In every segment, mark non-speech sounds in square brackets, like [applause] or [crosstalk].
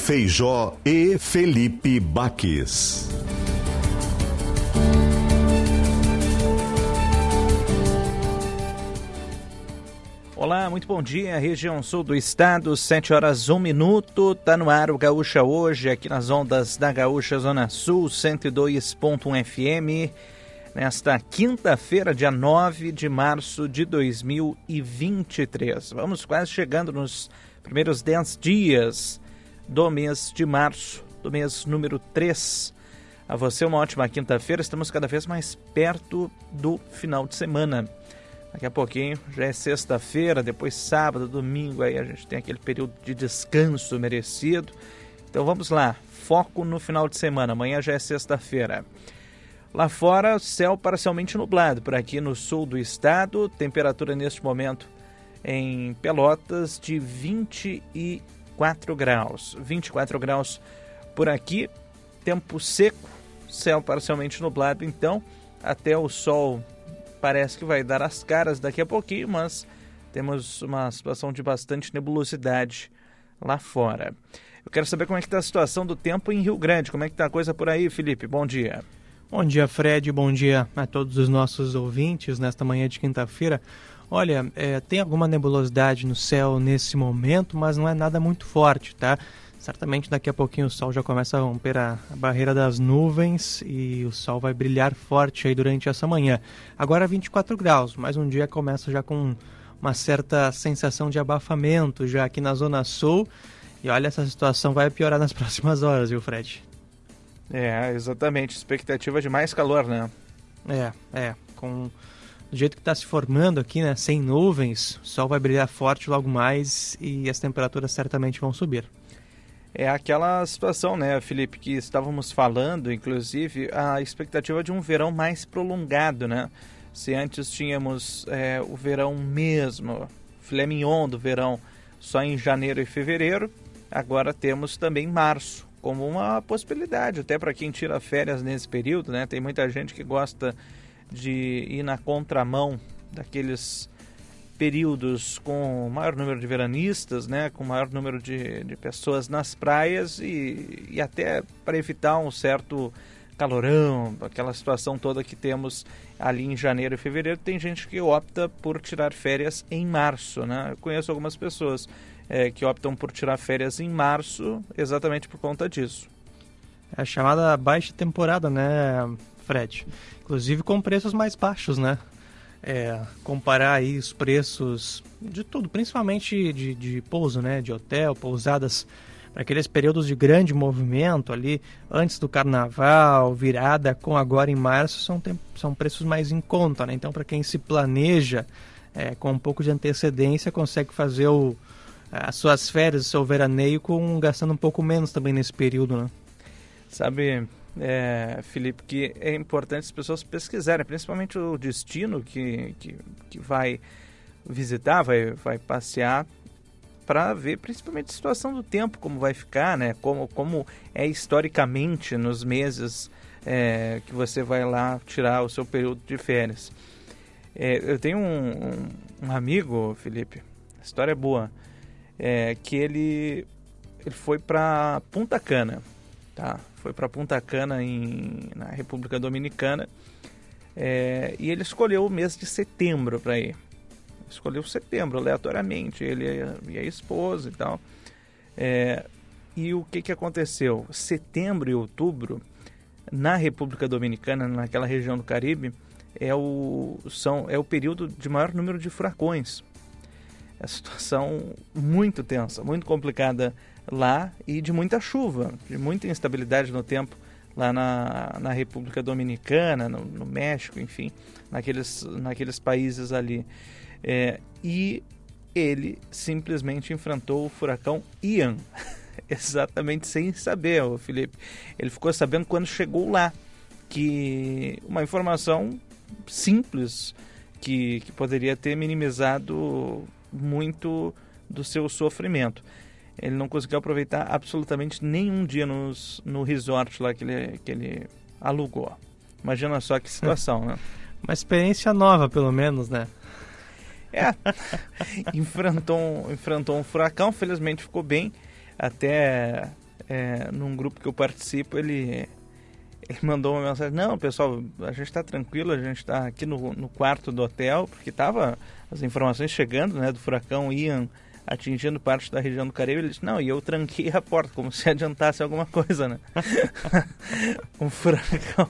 Feijó e Felipe Baques. Olá, muito bom dia, região sul do estado, 7 horas 1 minuto, tá no ar o Gaúcha hoje, aqui nas ondas da Gaúcha Zona Sul, 102.1 FM, nesta quinta-feira, dia 9 de março de 2023. Vamos quase chegando nos primeiros 10 dias do mês de março, do mês número 3. A você uma ótima quinta-feira, estamos cada vez mais perto do final de semana. Daqui a pouquinho já é sexta-feira, depois sábado, domingo, aí a gente tem aquele período de descanso merecido. Então vamos lá, foco no final de semana, amanhã já é sexta-feira. Lá fora, céu parcialmente nublado, por aqui no sul do estado, temperatura neste momento em Pelotas de 24 graus. 24 graus por aqui, tempo seco, céu parcialmente nublado, então até o sol parece que vai dar as caras daqui a pouquinho, mas temos uma situação de bastante nebulosidade lá fora. Eu quero saber como é que está a situação do tempo em Rio Grande. Como é que está a coisa por aí, Felipe? Bom dia. Bom dia, Fred. Bom dia a todos os nossos ouvintes nesta manhã de quinta-feira. Olha, é, tem alguma nebulosidade no céu nesse momento, mas não é nada muito forte, tá? Certamente daqui a pouquinho o sol já começa a romper a, barreira das nuvens e o sol vai brilhar forte aí durante essa manhã. Agora 24 graus, mais um dia começa já com uma certa sensação de abafamento já aqui na Zona Sul. E olha, essa situação vai piorar nas [laughs] próximas horas, viu, Fred? É, exatamente. Expectativa de mais calor, né? É, é. Com do jeito que está se formando aqui, né, sem nuvens, o sol vai brilhar forte logo mais e as temperaturas certamente vão subir. É aquela situação, né, Felipe, que estávamos falando, inclusive, a expectativa de um verão mais prolongado, né? Se antes tínhamos é, o verão mesmo, filé mignon do verão, só em janeiro e fevereiro, agora temos também março como uma possibilidade, até para quem tira férias nesse período, né? Tem muita gente que gosta de ir na contramão daqueles períodos com maior número de veranistas, né, com maior número de, de pessoas nas praias e, e até para evitar um certo calorão, aquela situação toda que temos ali em janeiro e fevereiro, tem gente que opta por tirar férias em março, né? Eu conheço algumas pessoas é, que optam por tirar férias em março exatamente por conta disso. É a chamada baixa temporada, né, Fred? Inclusive com preços mais baixos, né? É, comparar aí os preços de tudo, principalmente de, de pouso, né? De hotel, pousadas, para aqueles períodos de grande movimento ali, antes do carnaval, virada com agora em março, são, são preços mais em conta, né? Então, para quem se planeja é, com um pouco de antecedência, consegue fazer o, as suas férias, o seu veraneio, com, gastando um pouco menos também nesse período, né? Sabe, é, Felipe, que é importante as pessoas pesquisarem, principalmente o destino que, que, que vai visitar, vai, vai passear, para ver principalmente a situação do tempo, como vai ficar, né? como, como é historicamente nos meses é, que você vai lá tirar o seu período de férias. É, eu tenho um, um, amigo, Felipe, a história é boa, é, que ele, ele foi para Punta Cana, tá? Foi para Punta Cana, em, na República Dominicana, é, e ele escolheu o mês de setembro para ir. Escolheu setembro, aleatoriamente, ele e a esposa e tal. É, e o que, que aconteceu? Setembro e outubro, na República Dominicana, naquela região do Caribe, é o, são, é o período de maior número de furacões. É a situação muito tensa, muito complicada lá e de muita chuva, de muita instabilidade no tempo lá na, na República Dominicana, no, no México, enfim, naqueles, naqueles países ali. É, e ele simplesmente enfrentou o furacão Ian, [laughs] exatamente sem saber, o Felipe. Ele ficou sabendo quando chegou lá que uma informação simples que, que poderia ter minimizado muito do seu sofrimento. Ele não conseguiu aproveitar absolutamente nenhum dia nos, no resort lá que ele, que ele alugou. Imagina só que situação, [laughs] né? Uma experiência nova, pelo menos, né? É, [laughs] enfrentou, enfrentou um furacão, felizmente ficou bem. Até é, num grupo que eu participo, ele, ele mandou uma mensagem: Não, pessoal, a gente está tranquilo, a gente está aqui no, no quarto do hotel, porque tava as informações chegando né, do furacão Ian atingindo parte da região do Caribe, ele disse, não, e eu tranquei a porta, como se [laughs] adiantasse alguma coisa, né? [laughs] um furacão.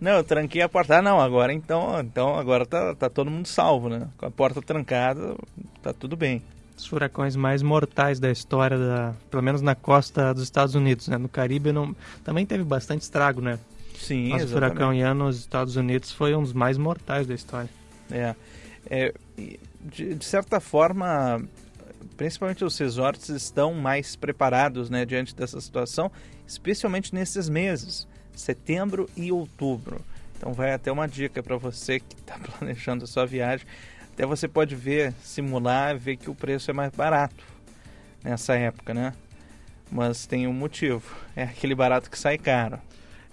Não, eu tranquei a porta. Ah, não, agora então, então agora tá, tá todo mundo salvo, né? Com a porta trancada, tá tudo bem. Os furacões mais mortais da história, da, pelo menos na costa dos Estados Unidos, né? No Caribe não, também teve bastante estrago, né? Sim, Mas o furacão Ian nos Estados Unidos foi um dos mais mortais da história. É, é de, de certa forma, principalmente os resorts estão mais preparados né, diante dessa situação, especialmente nesses meses, setembro e outubro. Então vai até uma dica para você que está [laughs] planejando a sua viagem. Até você pode ver, simular, ver que o preço é mais barato nessa época, né? Mas tem um motivo, é aquele barato que sai caro.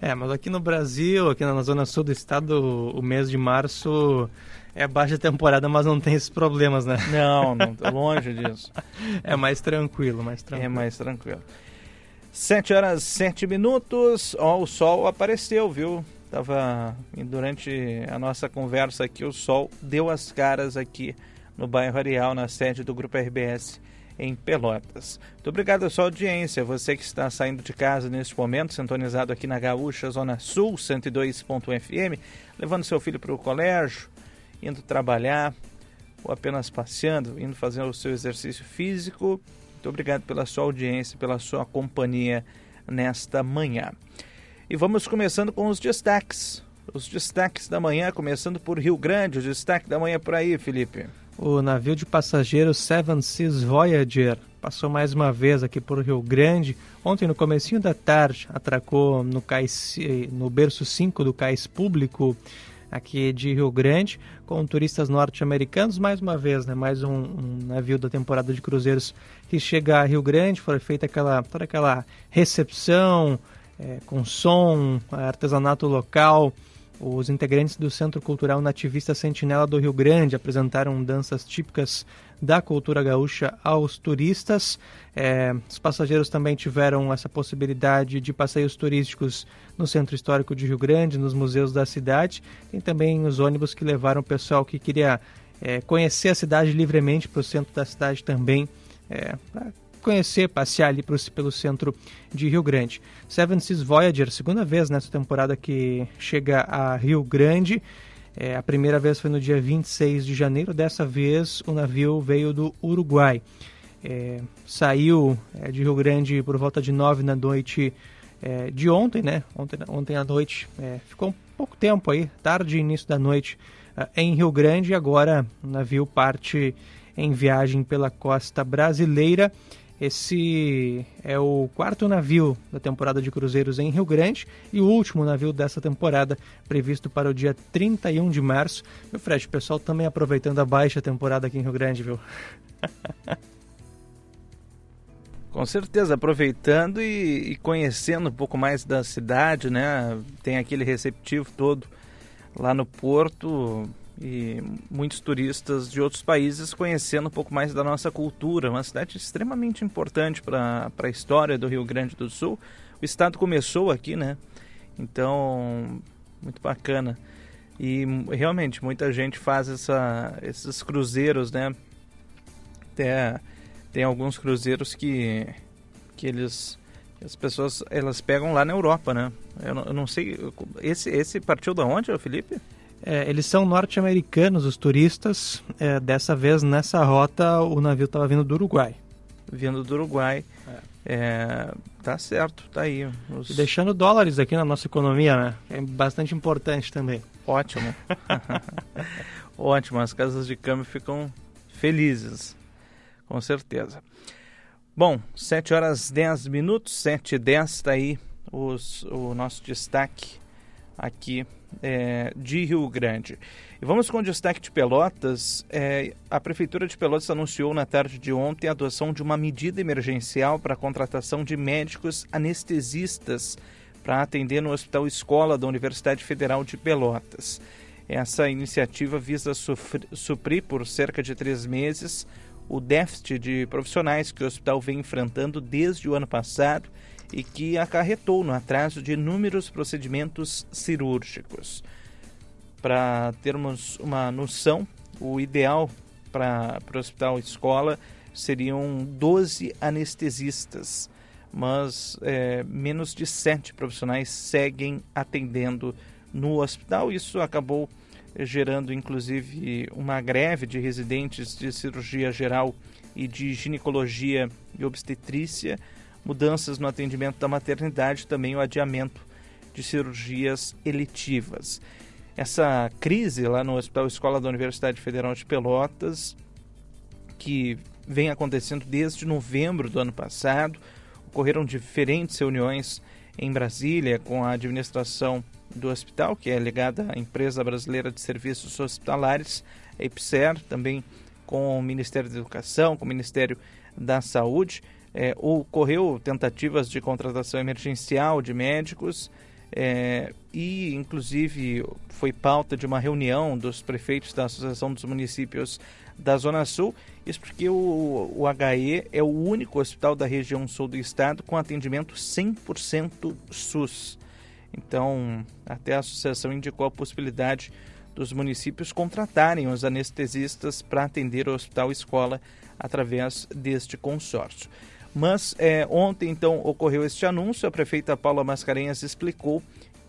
É, mas aqui no Brasil, aqui na zona sul do estado, o mês de março é baixa temporada, mas não tem esses problemas, né? Não, não longe disso. [laughs] É mais tranquilo, mais tranquilo. É mais tranquilo. 7 horas 7 minutos. Ó, o sol apareceu, viu? Tava durante a nossa conversa aqui, o sol deu as caras aqui no bairro Areal, na sede do Grupo RBS em Pelotas. Muito obrigado à sua audiência, você que está saindo de casa neste momento, sintonizado aqui na Gaúcha, Zona Sul, 102.fm, levando seu filho para o colégio, indo trabalhar ou apenas passeando, indo fazer o seu exercício físico. Muito obrigado pela sua audiência, pela sua companhia nesta manhã. E vamos começando com os destaques. Os destaques da manhã, começando por Rio Grande. O destaque da manhã por aí, Felipe. O navio de passageiros Seven Seas Voyager passou mais uma vez aqui por Rio Grande. Ontem, no comecinho da tarde, atracou no, cais, no berço 5 do cais público aqui de Rio Grande, com turistas norte-americanos, mais uma vez, né, mais um, um, navio da temporada de cruzeiros que chega a Rio Grande, foi feita aquela, toda aquela recepção é, com som, artesanato local, os integrantes do Centro Cultural Nativista Sentinela do Rio Grande apresentaram danças típicas da cultura gaúcha aos turistas. É, os passageiros também tiveram essa possibilidade de passeios turísticos no Centro Histórico de Rio Grande, nos museus da cidade. Tem também os ônibus que levaram o pessoal que queria é, conhecer a cidade livremente para o centro da cidade também, é, conhecer, passear ali pro, pelo centro de Rio Grande. Seven Seas Voyager, segunda vez nessa temporada que chega a Rio Grande. É, a primeira vez foi no dia 26 de janeiro, dessa vez o navio veio do Uruguai. É, saiu é, de Rio Grande por volta de 9 da noite é, de ontem, né? Ontem, ontem à noite. É, ficou um pouco tempo aí, tarde início da noite, é, em Rio Grande. Agora o navio parte em viagem pela costa brasileira. Esse é o quarto navio da temporada de cruzeiros em Rio Grande e o último navio dessa temporada, previsto para o dia 31 de março. Meu Fred, o pessoal também aproveitando a baixa temporada aqui em Rio Grande, viu? [laughs] Com certeza, aproveitando e, e, conhecendo um pouco mais da cidade, né? Tem aquele receptivo todo lá no porto, e muitos turistas de outros países conhecendo um pouco mais da nossa cultura. Uma cidade extremamente importante para a história do Rio Grande do Sul. O estado começou aqui, né? Então, muito bacana. E realmente muita gente faz essa, esses cruzeiros, né? Até tem alguns cruzeiros que, que eles as pessoas elas pegam lá na Europa, né? Eu não, eu não sei esse esse partiu da onde, Felipe? É, eles são norte-americanos, os turistas. É, dessa vez, nessa rota, o navio estava vindo do Uruguai. Vindo do Uruguai. É. É, tá certo, tá aí. Os... E deixando dólares aqui na nossa economia, né? É bastante importante também. Ótimo. [laughs] Ótimo, as casas de câmbio ficam felizes, com certeza. Bom, 7 horas 10 minutos, 7 e 10, está aí os, o nosso destaque aqui é, de Rio Grande. E vamos com o destaque de Pelotas. É, a Prefeitura de Pelotas anunciou na tarde de ontem a adoção de uma medida emergencial para a contratação de médicos anestesistas para atender no Hospital Escola da Universidade Federal de Pelotas. Essa iniciativa visa suprir por cerca de três meses o déficit de profissionais que o hospital vem enfrentando desde o ano passado e que acarretou no atraso de inúmeros procedimentos cirúrgicos. Para termos uma noção, o ideal para o hospital escola seriam 12 anestesistas, mas é, menos de 7 profissionais seguem atendendo no hospital. Isso acabou gerando inclusive uma greve de residentes de cirurgia geral e de ginecologia e obstetrícia, mudanças no atendimento da maternidade, também o adiamento de cirurgias eletivas essa crise lá no Hospital Escola da Universidade Federal de Pelotas, que vem acontecendo desde novembro do ano passado. Ocorreram diferentes reuniões em Brasília com a administração do hospital, que é ligada à Empresa Brasileira de Serviços Hospitalares, a EPSER, também com o Ministério da Educação, com o Ministério da Saúde. É, ocorreu tentativas de contratação emergencial de médicos é, e, inclusive, foi pauta de uma reunião dos prefeitos da Associação dos Municípios da Zona Sul. Isso porque o, o HE é o único hospital da região sul do estado com atendimento 100% SUS. Então, até a associação indicou a possibilidade dos municípios contratarem os anestesistas para atender o hospital escola através deste consórcio. Mas é, ontem, então, ocorreu este anúncio. A prefeita Paula Mascarenhas explicou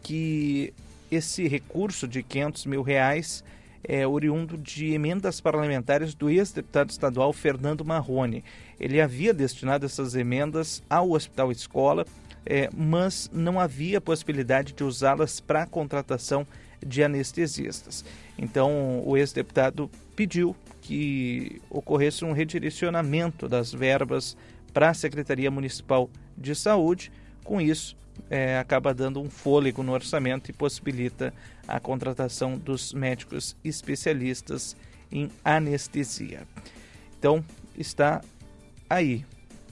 que esse recurso de 500 mil reais é oriundo de emendas parlamentares do ex-deputado estadual Fernando Marrone. Ele havia destinado essas emendas ao Hospital Escola, é, mas não havia possibilidade de usá-las para contratação de anestesistas. Então, o ex-deputado pediu que ocorresse um redirecionamento das verbas para a Secretaria Municipal de Saúde. Com isso, é, acaba dando um fôlego no orçamento e possibilita a contratação dos médicos especialistas em anestesia. Então, está aí.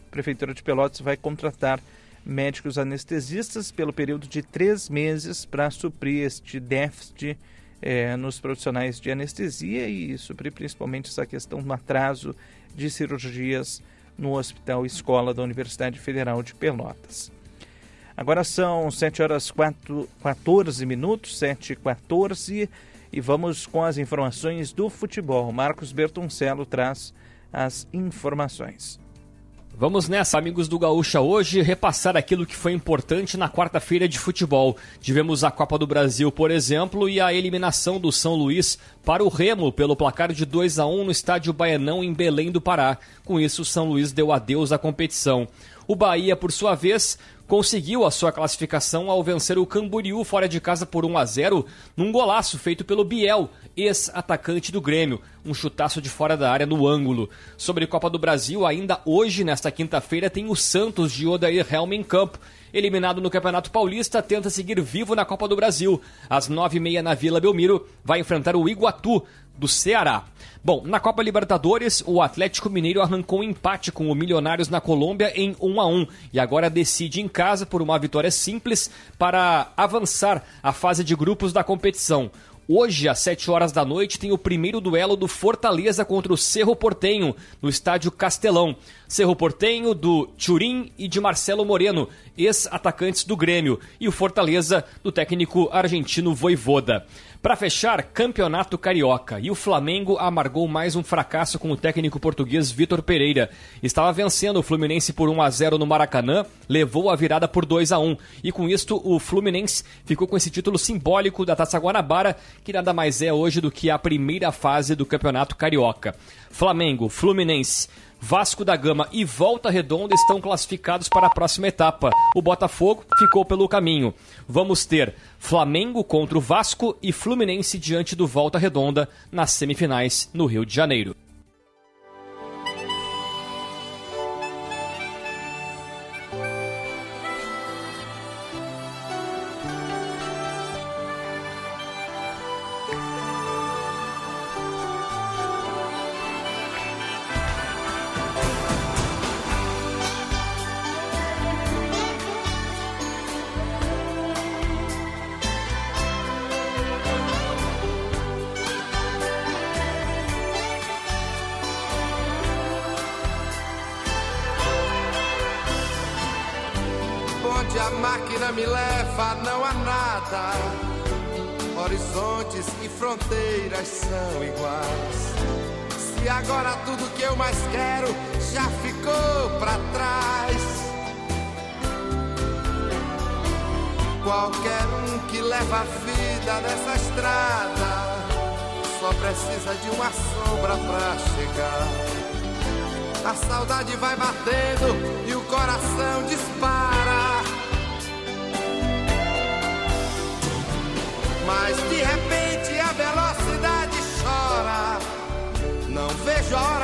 A Prefeitura de Pelotas vai contratar médicos anestesistas pelo período de três meses para suprir este déficit é, nos profissionais de anestesia e suprir principalmente essa questão do atraso de cirurgias no Hospital Escola da Universidade Federal de Pelotas. Agora são 7 horas 4, 14 minutos, 7 e 14, e vamos com as informações do futebol. Marcos Bertoncello traz as informações. Vamos nessa, amigos do Gaúcha, hoje repassar aquilo que foi importante na quarta-feira de futebol. Tivemos a Copa do Brasil, por exemplo, e a eliminação do São Luís para o Remo pelo placar de 2 a 1 no estádio Baianão em Belém do Pará. Com isso, o São Luís deu adeus à competição. O Bahia, por sua vez, conseguiu a sua classificação ao vencer o Camboriú fora de casa por 1 a 0 num golaço feito pelo Biel, ex-atacante do Grêmio, um chutaço de fora da área no ângulo. Sobre Copa do Brasil, ainda hoje, nesta quinta-feira, tem o Santos de Odair Helm em campo. Eliminado no Campeonato Paulista, tenta seguir vivo na Copa do Brasil. Às nove e meia na Vila Belmiro, vai enfrentar o Iguatu do Ceará. Bom, na Copa Libertadores, o Atlético Mineiro arrancou um empate com o Milionários na Colômbia em 1 a 1 e agora decide em casa por uma vitória simples para avançar a fase de grupos da competição. Hoje, às 7 horas da noite, tem o primeiro duelo do Fortaleza contra o Cerro Portenho, no estádio Castelão. Cerro Portenho, do Turim e de Marcelo Moreno, ex-atacantes do Grêmio, e o Fortaleza, do técnico argentino Voivoda. Para fechar, Campeonato Carioca. E o Flamengo amargou mais um fracasso com o técnico português Vitor Pereira. Estava vencendo o Fluminense por 1 a 0 no Maracanã, levou a virada por 2 a 1 e com isto o Fluminense ficou com esse título simbólico da Taça Guanabara que nada mais é hoje do que a primeira fase do Campeonato Carioca. Flamengo, Fluminense, Vasco da Gama e Volta Redonda estão classificados para a próxima etapa. O Botafogo ficou pelo caminho. Vamos ter Flamengo contra o Vasco e Fluminense diante do Volta Redonda nas semifinais no Rio de Janeiro.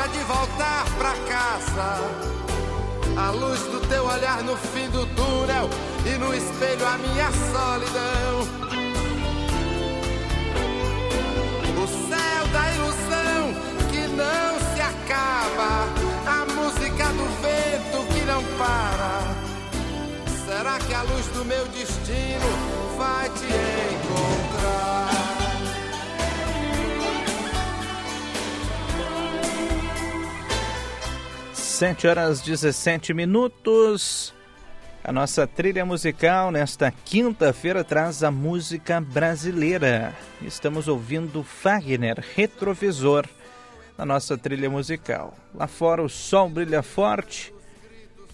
De voltar pra casa. A luz do teu olhar no fim do túnel e no espelho a minha solidão. O céu da ilusão que não se acaba. A música do vento que não para. Será que a luz do meu destino vai te encontrar? Sete horas 17 minutos. A nossa trilha musical nesta quinta-feira traz a música brasileira. Estamos ouvindo Fagner, Retrovisor, na nossa trilha musical. Lá fora o sol brilha forte,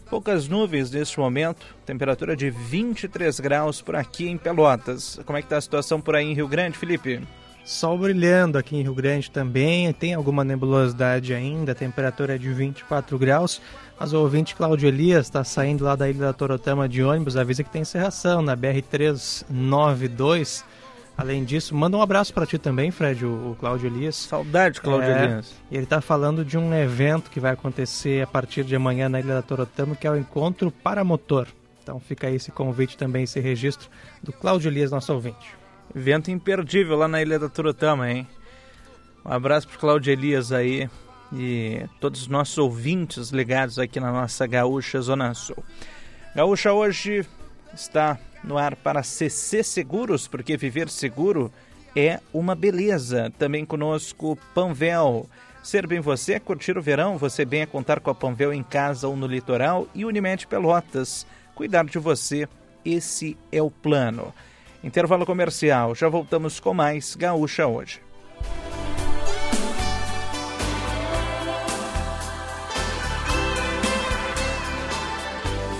poucas nuvens neste momento, temperatura de 23 graus por aqui em Pelotas. Como é que está a situação por aí em Rio Grande, Felipe? Sol brilhando aqui em Rio Grande também, tem alguma nebulosidade ainda, temperatura é de 24 graus. Mas o ouvinte Cláudio Elias está saindo lá da Ilha da Torotama de ônibus, avisa que tem encerração na BR-392. Além disso, manda um abraço para ti também, Fred, o, o Cláudio Elias. Saudade, Cláudio É, Elias. E ele está falando de um evento que vai acontecer a partir de amanhã na Ilha da Torotama, que é o Encontro Paramotor. Então fica aí esse convite também, esse registro do Cláudio Elias, nosso ouvinte. Evento imperdível lá na Ilha da Turutama, hein? Um abraço pro Cláudio Elias aí e todos os nossos ouvintes ligados aqui na nossa Gaúcha Zona Sul. Gaúcha hoje está no ar para CC Seguros, porque viver seguro é uma beleza. Também conosco Panvel. Ser bem você é curtir o verão, você bem é contar com a Panvel em casa ou no litoral e Unimed Pelotas. Cuidar de você, esse é o plano. Intervalo comercial, já voltamos com mais Gaúcha hoje.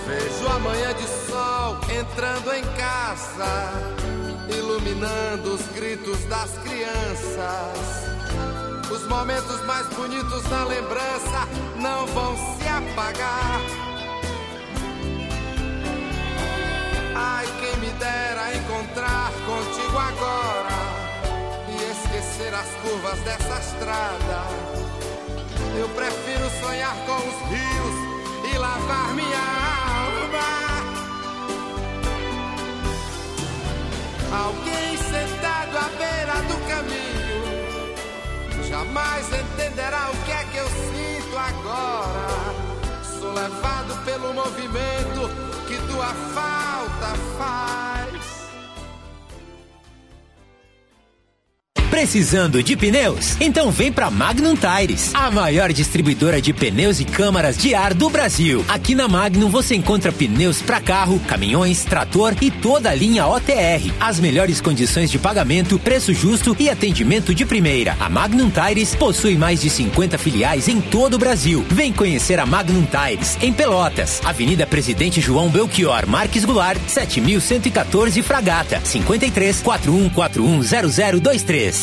Vejo a manhã de sol entrando em casa, iluminando os gritos das crianças. Os momentos mais bonitos na lembrança não vão se apagar. Ai, as curvas dessa estrada. Eu prefiro sonhar com os rios e lavar minha alma. Alguém sentado à beira do caminho jamais entenderá o que é que eu sinto agora. Sou levado pelo movimento que tua falta faz. Precisando de pneus? Então vem pra Magnum Tires, a maior distribuidora de pneus e câmaras de ar do Brasil. Aqui na Magnum você encontra pneus para carro, caminhões, trator e toda a linha OTR. As melhores condições de pagamento, preço justo e atendimento de primeira. A Magnum Tires possui mais de 50 filiais em todo o Brasil. Vem conhecer a Magnum Tires em Pelotas, Avenida Presidente João Belchior Marques Goulart, 7114 Fragata, 53 4141 0023.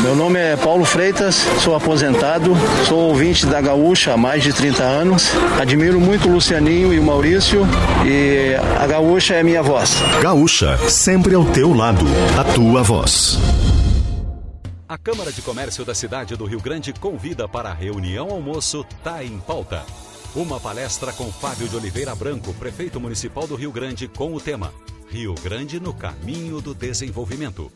Meu nome é Paulo Freitas, sou aposentado, sou ouvinte da Gaúcha há mais de 30 anos. Admiro muito o Lucianinho e o Maurício e a Gaúcha é minha voz. Gaúcha, sempre ao teu lado, a tua voz. A Câmara de Comércio da cidade do Rio Grande convida para a reunião almoço Tá em Pauta. Uma palestra com Fábio de Oliveira Branco, prefeito municipal do Rio Grande, com o tema Rio Grande no caminho do desenvolvimento.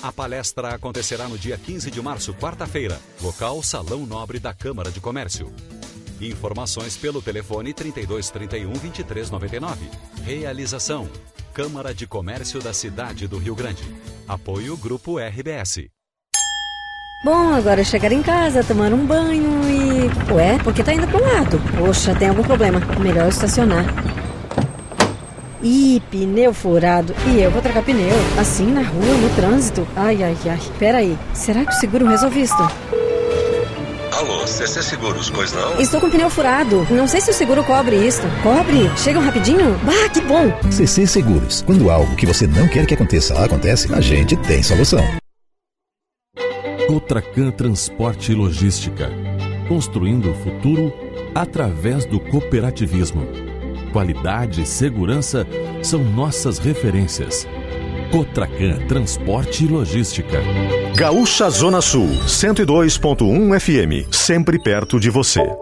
A palestra acontecerá no dia 15 de março, quarta-feira, local Salão Nobre da Câmara de Comércio. Informações pelo telefone 3231 2399. Realização: Câmara de Comércio da Cidade do Rio Grande. Apoio Grupo RBS. Bom, agora é chegar em casa, tomar um banho e. Ué, por que tá indo pro lado? Poxa, tem algum problema. Melhor estacionar. Ih, pneu furado. E eu vou trocar pneu. Assim, na rua, no trânsito. Ai, ai, ai. Pera aí. Será que o seguro resolve isso? Alô, CC Seguros, pois não? Estou com pneu furado. Não sei se o seguro cobre isso. Cobre? Chegam rapidinho? Bah, que bom! CC Seguros. Quando algo que você não quer que aconteça acontece, a gente tem solução. Cotracan Transporte e Logística. Construindo o futuro através do cooperativismo. Qualidade e segurança são nossas referências. Cotracan Transporte e Logística. Gaúcha Zona Sul, 102.1 FM, sempre perto de você.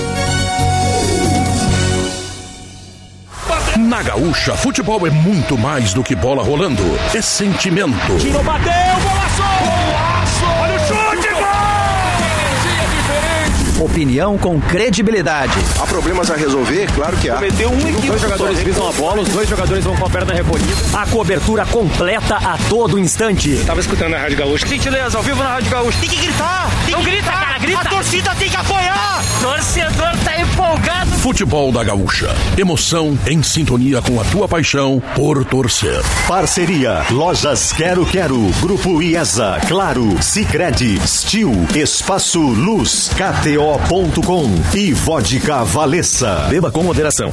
Na Gaúcha, futebol é muito mais do que bola rolando. É sentimento. Tirou, bateu, golaço! Opinião com credibilidade. Há problemas a resolver? Claro que há. Cometeu um equipe. Dois jogadores visam a bola, os dois jogadores vão com a perna recolhida. A cobertura completa a todo instante. Eu tava escutando a Rádio Gaúcha. Gentileza, ao vivo na Rádio Gaúcha. Tem que gritar! Tem Não que grita, gritar. cara, grita! A torcida tem que apoiar! Torcedor tá empolgado. Futebol da Gaúcha. Emoção em sintonia com a tua paixão por torcer. Parceria Lojas Quero Quero, Grupo IESA, Claro, Sicredi, Stil, Espaço Luz, KTO.com e Vodka Valessa. Beba com moderação.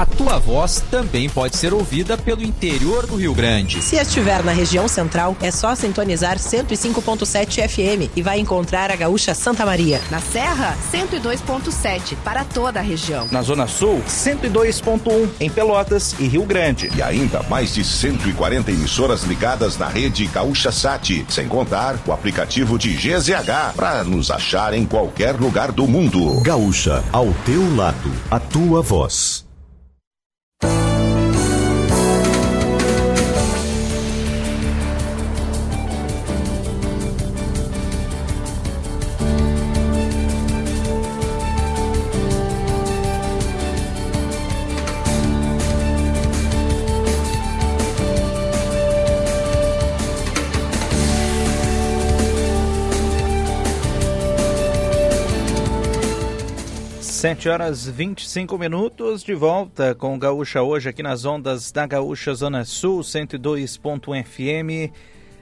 A tua voz também pode ser ouvida pelo interior do Rio Grande. Se estiver na região central, é só sintonizar 105.7 FM e vai encontrar a Gaúcha Santa Maria. Na Serra, 102.7 para toda a região. Na Zona Sul, 102.1 em Pelotas e Rio Grande. E ainda mais de 140 emissoras ligadas na rede Gaúcha Sat, sem contar o aplicativo de GZH para nos achar em qualquer lugar do mundo. Gaúcha, ao teu lado, a tua voz. 7 horas 25 minutos, de volta com Gaúcha hoje aqui nas ondas da Gaúcha Zona Sul, 102.1 FM,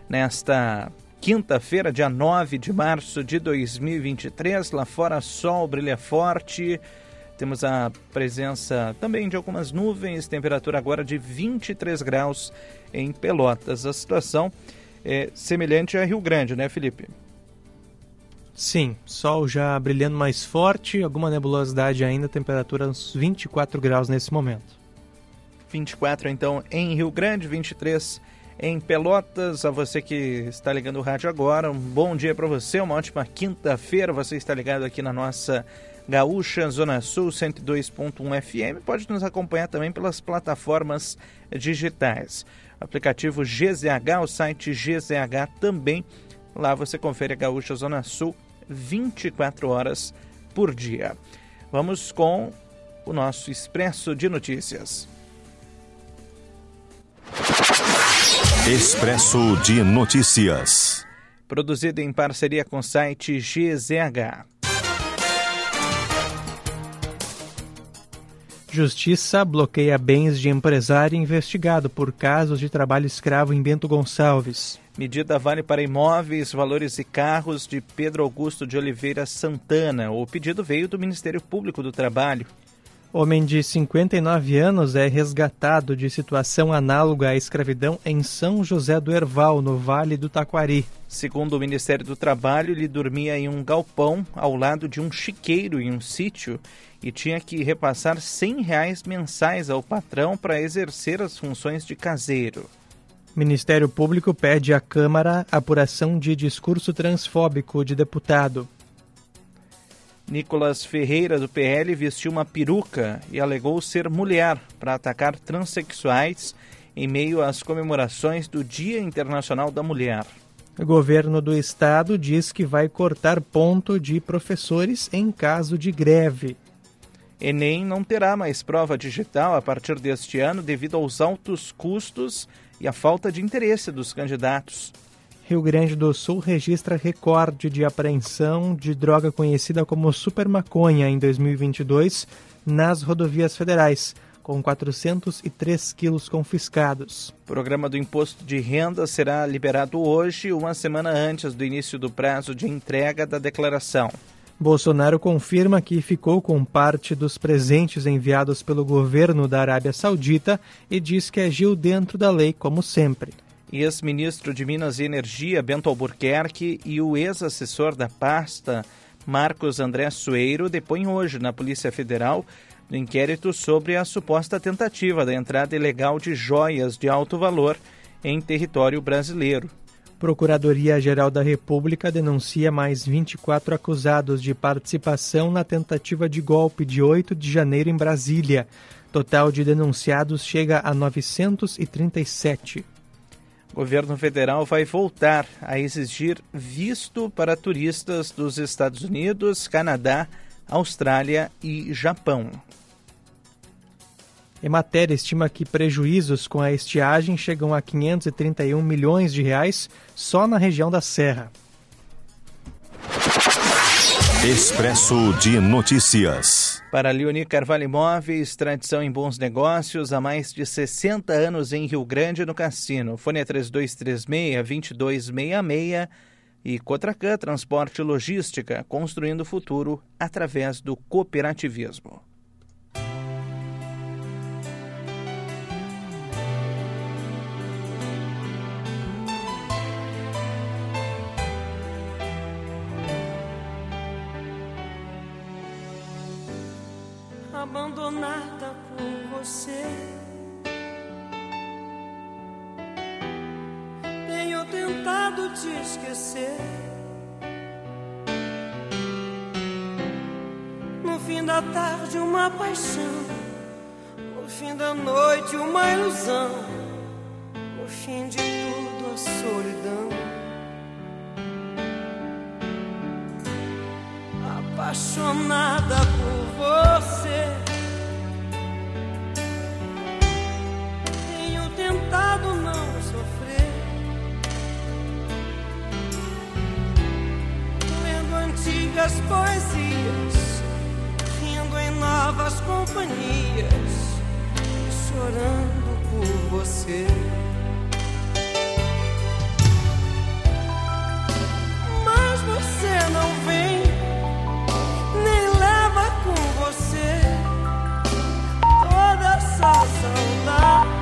nesta quinta-feira, dia 9 de março de 2023. Lá fora, sol brilha forte. Temos a presença também de algumas nuvens, temperatura agora de 23 graus em Pelotas. A situação é semelhante a Rio Grande, né, Felipe? Sim, sol já brilhando mais forte, alguma nebulosidade ainda, temperatura uns 24 graus nesse momento. 24 então em Rio Grande, 23 em Pelotas. A você que está ligando o rádio agora, um bom dia para você, uma ótima quinta-feira. Você está ligado aqui na nossa Gaúcha Zona Sul 102.1 FM. Pode nos acompanhar também pelas plataformas digitais. Aplicativo GZH, o site GZH também. Lá você confere a Gaúcha Zona Sul 24 horas por dia. Vamos com o nosso Expresso de Notícias. Expresso de Notícias. Produzido em parceria com o site GZH. Justiça bloqueia bens de empresário investigado por casos de trabalho escravo em Bento Gonçalves. Medida vale para imóveis, valores e carros de Pedro Augusto de Oliveira Santana. O pedido veio do Ministério Público do Trabalho. Homem de 59 anos é resgatado de situação análoga à escravidão em São José do Herval, no Vale do Taquari. Segundo o Ministério do Trabalho, ele dormia em um galpão ao lado de um chiqueiro em um sítio e tinha que repassar 100 reais mensais ao patrão para exercer as funções de caseiro. Ministério Público pede à Câmara apuração de discurso transfóbico de deputado. Nicolas Ferreira, do PL, vestiu uma peruca e alegou ser mulher para atacar transexuais em meio às comemorações do Dia Internacional da Mulher. O governo do estado diz que vai cortar ponto de professores em caso de greve. Enem não terá mais prova digital a partir deste ano devido aos altos custos e a falta de interesse dos candidatos. Rio Grande do Sul registra recorde de apreensão de droga conhecida como supermaconha em 2022 nas rodovias federais, com 403 quilos confiscados. O programa do imposto de renda será liberado hoje, uma semana antes do início do prazo de entrega da declaração. Bolsonaro confirma que ficou com parte dos presentes enviados pelo governo da Arábia Saudita e diz que agiu dentro da lei, como sempre ex-ministro de Minas e Energia, Bento Albuquerque, e o ex-assessor da pasta, Marcos André Sueiro, depõem hoje na Polícia Federal no inquérito sobre a suposta tentativa da entrada ilegal de joias de alto valor em território brasileiro. Procuradoria-Geral da República denuncia mais 24 acusados de participação na tentativa de golpe de 8 de janeiro em Brasília. Total de denunciados chega a 937 o governo federal vai voltar a exigir visto para turistas dos Estados Unidos, Canadá, Austrália e Japão. Emater estima que prejuízos com a estiagem chegam a 531 milhões de reais só na região da Serra. Expresso de Notícias. Para Leoni Carvalho Imóveis, tradição em bons negócios há mais de 60 anos em Rio Grande, no Cassino. Fone é 3236-2266 e Cotracan Transporte e Logística, construindo o futuro através do cooperativismo. Abandonada por você. Tenho tentado te esquecer. No fim da tarde, uma paixão. No fim da noite, uma ilusão. No fim de tudo, a solidão. Apaixonada por antigas poesias, rindo tomava as companhias, chorando por você. Mas você não vem, nem leva com você toda essa saudade.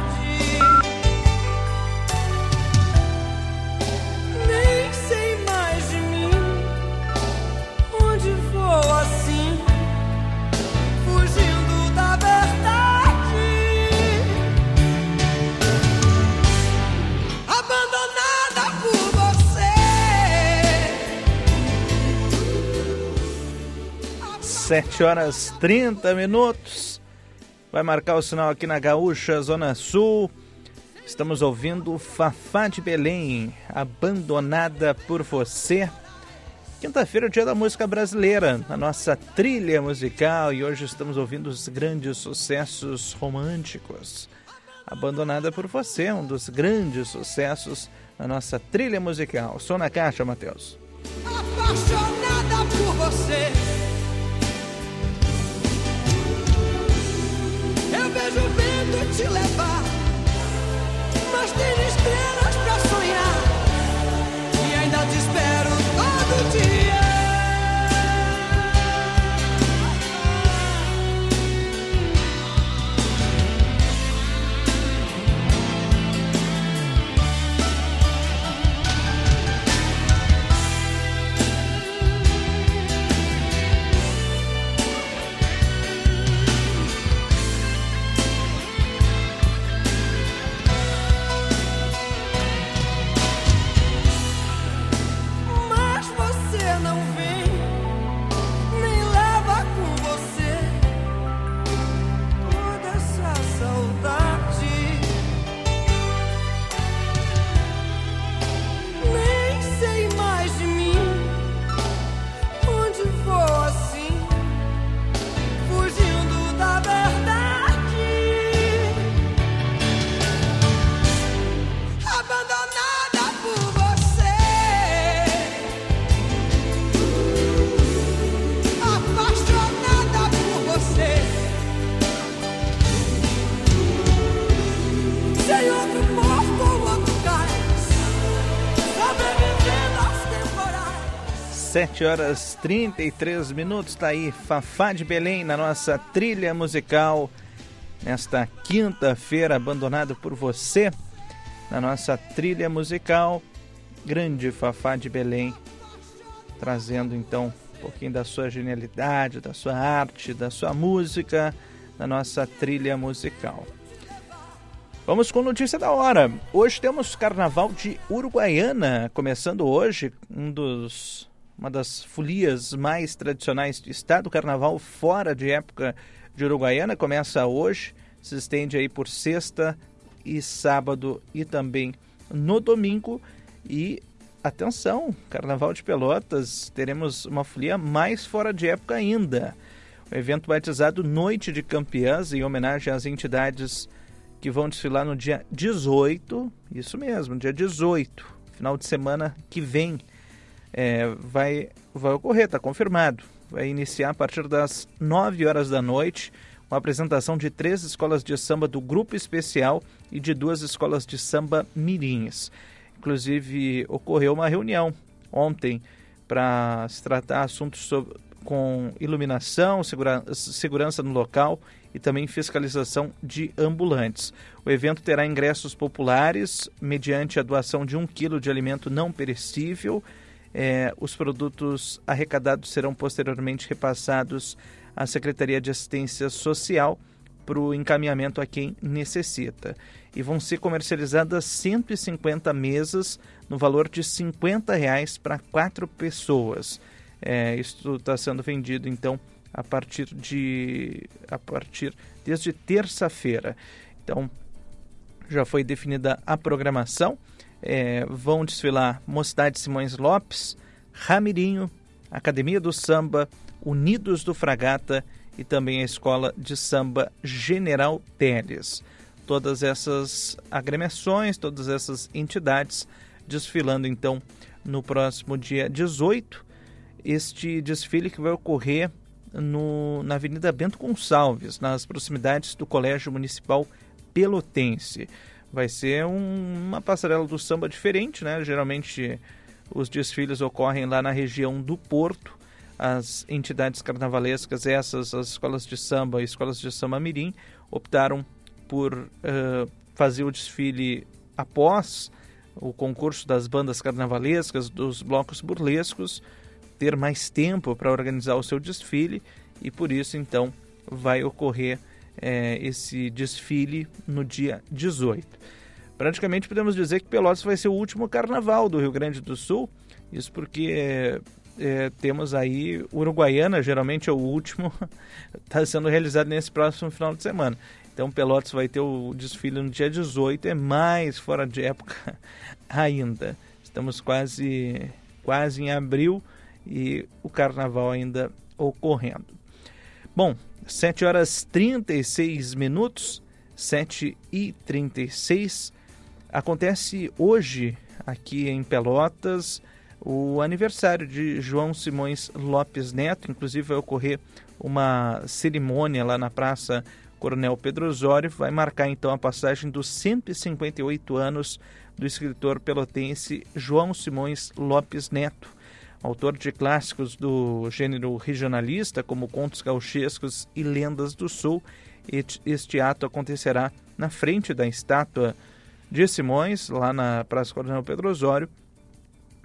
7 horas 30 minutos. Vai marcar o sinal aqui na Gaúcha, Zona Sul. Estamos ouvindo Fafá de Belém, Abandonada por Você. Quinta-feira é o dia da música brasileira, a nossa trilha musical, e hoje estamos ouvindo os grandes sucessos românticos. Abandonada por Você, um dos grandes sucessos na nossa trilha musical. Sou na caixa, Matheus. Apaixonada por você. Te levar, mas tem 7 horas 33 minutos, tá aí Fafá de Belém na nossa trilha musical. Nesta quinta-feira, abandonado por você, na nossa trilha musical. Grande Fafá de Belém, trazendo então um pouquinho da sua genialidade, da sua arte, da sua música, na nossa trilha musical. Vamos com notícia da hora. Hoje temos Carnaval de Uruguaiana, começando hoje, um dos, uma das folias mais tradicionais do estado. Carnaval fora de época de Uruguaiana começa hoje, se estende aí por sexta e sábado e também no domingo. E atenção, Carnaval de Pelotas, teremos uma folia mais fora de época ainda. O evento batizado Noite de Campeãs, em homenagem às entidades que vão desfilar no dia 18, isso mesmo, dia 18, final de semana que vem, é, vai, vai ocorrer, está confirmado. Vai iniciar a partir das 9 horas da noite, uma apresentação de três escolas de samba do Grupo Especial e de duas escolas de samba mirins. Inclusive, ocorreu uma reunião ontem para se tratar assuntos sobre, com iluminação, segura, segurança no local e também fiscalização de ambulantes. O evento terá ingressos populares mediante a doação de um quilo de alimento não perecível. É, os produtos arrecadados serão posteriormente repassados à Secretaria de Assistência Social para o encaminhamento a quem necessita. E vão ser comercializadas 150 mesas no valor de 50 reais para quatro pessoas. É, isso está sendo vendido então a partir de a partir desde terça-feira. Então já foi definida a programação. É, vão desfilar Mocidade Simões Lopes, Ramirinho, Academia do Samba, Unidos do Fragata e também a Escola de Samba General Teles. Todas essas agremiações, todas essas entidades desfilando então no próximo dia 18. Este desfile que vai ocorrer no, na Avenida Bento Gonçalves, nas proximidades do Colégio Municipal Pelotense. Vai ser um, uma passarela do samba diferente, né? Geralmente os desfiles ocorrem lá na região do Porto. As entidades carnavalescas, essas, as escolas de samba escolas de samba mirim, optaram por uh, fazer o desfile após o concurso das bandas carnavalescas, dos blocos burlescos, ter mais tempo para organizar o seu desfile e por isso então vai ocorrer é, esse desfile no dia 18. Praticamente podemos dizer que Pelotas vai ser o último carnaval do Rio Grande do Sul, isso porque é, é, temos aí Uruguaiana, geralmente é o último, está [laughs] sendo realizado nesse próximo final de semana. Então Pelotas vai ter o desfile no dia 18, é mais fora de época [laughs] ainda. Estamos quase, quase em abril e o carnaval ainda ocorrendo. Bom, 7 horas 36 minutos, 7 e 36. Acontece hoje, aqui em Pelotas, o aniversário de João Simões Lopes Neto. Inclusive, vai ocorrer uma cerimônia lá na Praça Coronel Pedro Osório vai marcar então a passagem dos 158 anos do escritor pelotense João Simões Lopes Neto. Autor de clássicos do gênero regionalista, como Contos Gauchescos e Lendas do Sul, este ato acontecerá na frente da estátua de Simões, lá na Praça Coronel Pedro Osório,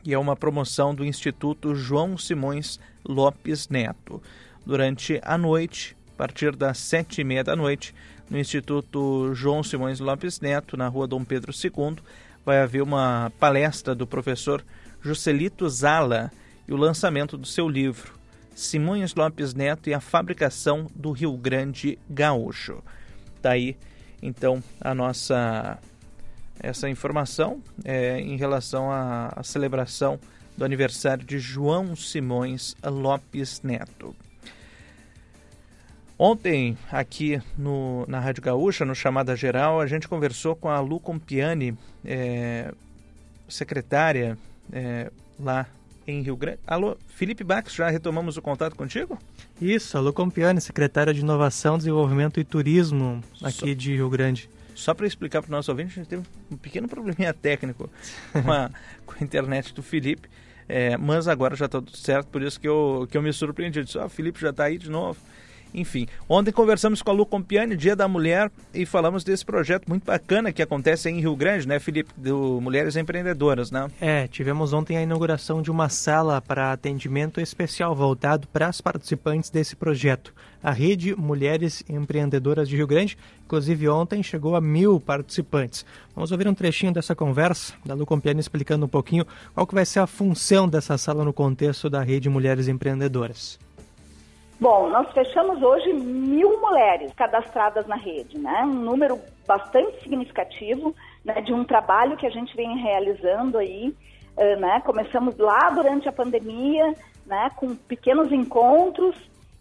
e é uma promoção do Instituto João Simões Lopes Neto. Durante a noite, partir das sete e meia da noite, no Instituto João Simões Lopes Neto, na rua Dom Pedro II, vai haver uma palestra do professor Juscelito Zala e o lançamento do seu livro, Simões Lopes Neto e a Fabricação do Rio Grande Gaúcho. Daí, então, a nossa essa informação é, em relação à, à celebração do aniversário de João Simões Lopes Neto. Ontem, aqui no, na Rádio Gaúcha, no Chamada Geral, a gente conversou com a Lu Compiani, é, secretária é, lá em Rio Grande. Alô, Felipe Bax, já retomamos o contato contigo? Isso, a Lu Compiani, secretária de Inovação, Desenvolvimento e Turismo aqui Só... de Rio Grande. Só para explicar para o nosso ouvinte, a gente teve um pequeno probleminha técnico [laughs] com a, com a internet do Felipe, é, mas agora já está tudo certo, por isso que eu, que eu me surpreendi. Eu disse, ó, oh, Felipe já está aí de novo. Enfim, ontem conversamos com a Lu Compiani, Dia da Mulher, e falamos desse projeto muito bacana que acontece em Rio Grande, né, Felipe? Do Mulheres Empreendedoras, né? É, tivemos ontem a inauguração de uma sala para atendimento especial voltado para as participantes desse projeto. A Rede Mulheres Empreendedoras de Rio Grande, inclusive ontem, chegou a mil participantes. Vamos ouvir um trechinho dessa conversa da Lu Compiani explicando um pouquinho qual que vai ser a função dessa sala no contexto da Rede Mulheres Empreendedoras. Bom, nós fechamos hoje mil mulheres cadastradas na rede, né? Um número bastante significativo né, de um trabalho que a gente vem realizando aí, uh, né? Começamos lá durante a pandemia, né? Com pequenos encontros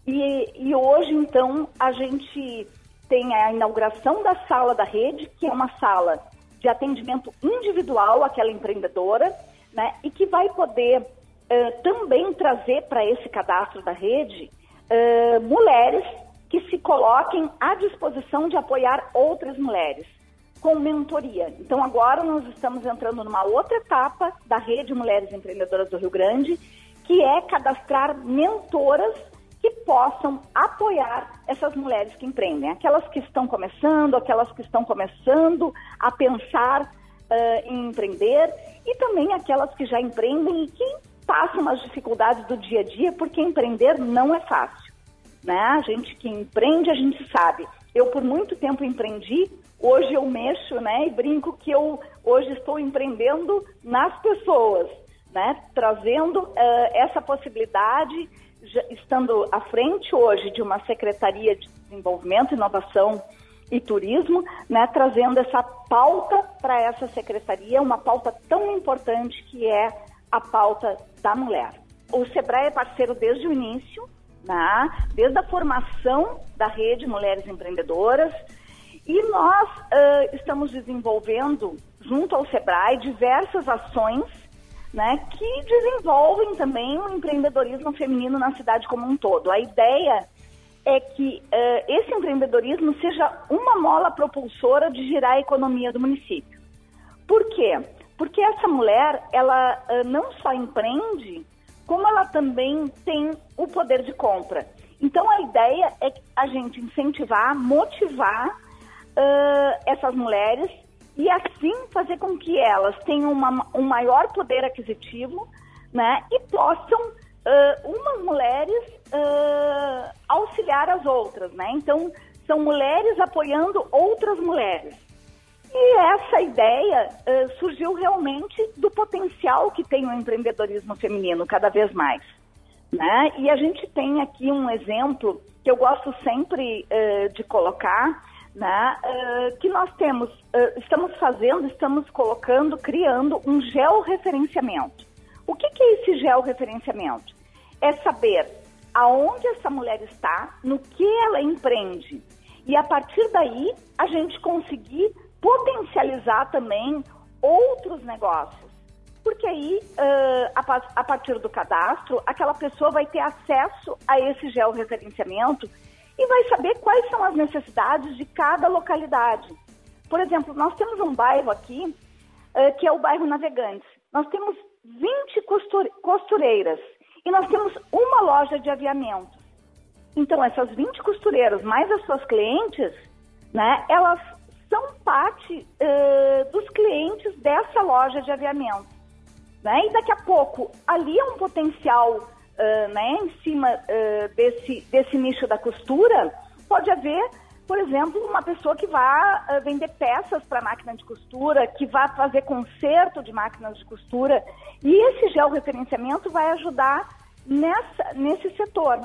e, e hoje, então, a gente tem a inauguração da sala da rede, que é uma sala de atendimento individual àquela empreendedora, né? E que vai poder uh, também trazer para esse cadastro da rede mulheres que se coloquem à disposição de apoiar outras mulheres com mentoria. Então agora nós estamos entrando numa outra etapa da rede Mulheres Empreendedoras do Rio Grande, que é cadastrar mentoras que possam apoiar essas mulheres que empreendem, aquelas que estão começando, aquelas que estão começando a pensar uh, em empreender e também aquelas que já empreendem e que passam as dificuldades do dia a dia, porque empreender não é fácil. Né? A gente que empreende, a gente sabe. Eu, por muito tempo, empreendi, hoje eu mexo né, e brinco que eu hoje estou empreendendo nas pessoas, né? trazendo uh, essa possibilidade, já, estando à frente hoje de uma Secretaria de Desenvolvimento, Inovação e Turismo, né, trazendo essa pauta para essa secretaria, uma pauta tão importante que é a pauta da mulher. O SEBRAE é parceiro desde o início, né? desde a formação da rede Mulheres Empreendedoras, e nós uh, estamos desenvolvendo, junto ao SEBRAE, diversas ações né, que desenvolvem também o empreendedorismo feminino na cidade como um todo. A ideia é que uh, esse empreendedorismo seja uma mola propulsora de girar a economia do município. Por quê? Porque essa mulher, ela uh, não só empreende, como ela também tem o poder de compra. Então, a ideia é a gente incentivar, motivar uh, essas mulheres e assim fazer com que elas tenham uma, um maior poder aquisitivo né, e possam, uh, umas mulheres, uh, auxiliar as outras. Né? Então, são mulheres apoiando outras mulheres. E essa ideia uh, surgiu realmente do potencial que tem o empreendedorismo feminino cada vez mais. Né? E a gente tem aqui um exemplo que eu gosto sempre uh, de colocar, né? Uh, que nós temos, estamos fazendo, estamos colocando, criando um georreferenciamento. O que, que é esse georreferenciamento? É saber aonde essa mulher está, no que ela empreende. E a partir daí, a gente conseguir potencializar também outros negócios. Porque aí, uh, a, a, partir do cadastro, aquela pessoa vai ter acesso a esse georreferenciamento e vai saber quais são as necessidades de cada localidade. Por exemplo, nós temos um bairro aqui, uh, que é o bairro Navegantes. Nós temos 20 costureiras e nós temos uma loja de aviamento. Então, essas 20 costureiras, mais as suas clientes, né, elas são parte uh, dos clientes dessa loja de aviamento. Né? E daqui a pouco, ali é um potencial uh, né, em cima uh, desse, desse nicho da costura, pode haver, por exemplo, uma pessoa que vá vender peças para máquina de costura, que vá fazer conserto de máquinas de costura, e esse georreferenciamento vai ajudar nessa, nesse setor.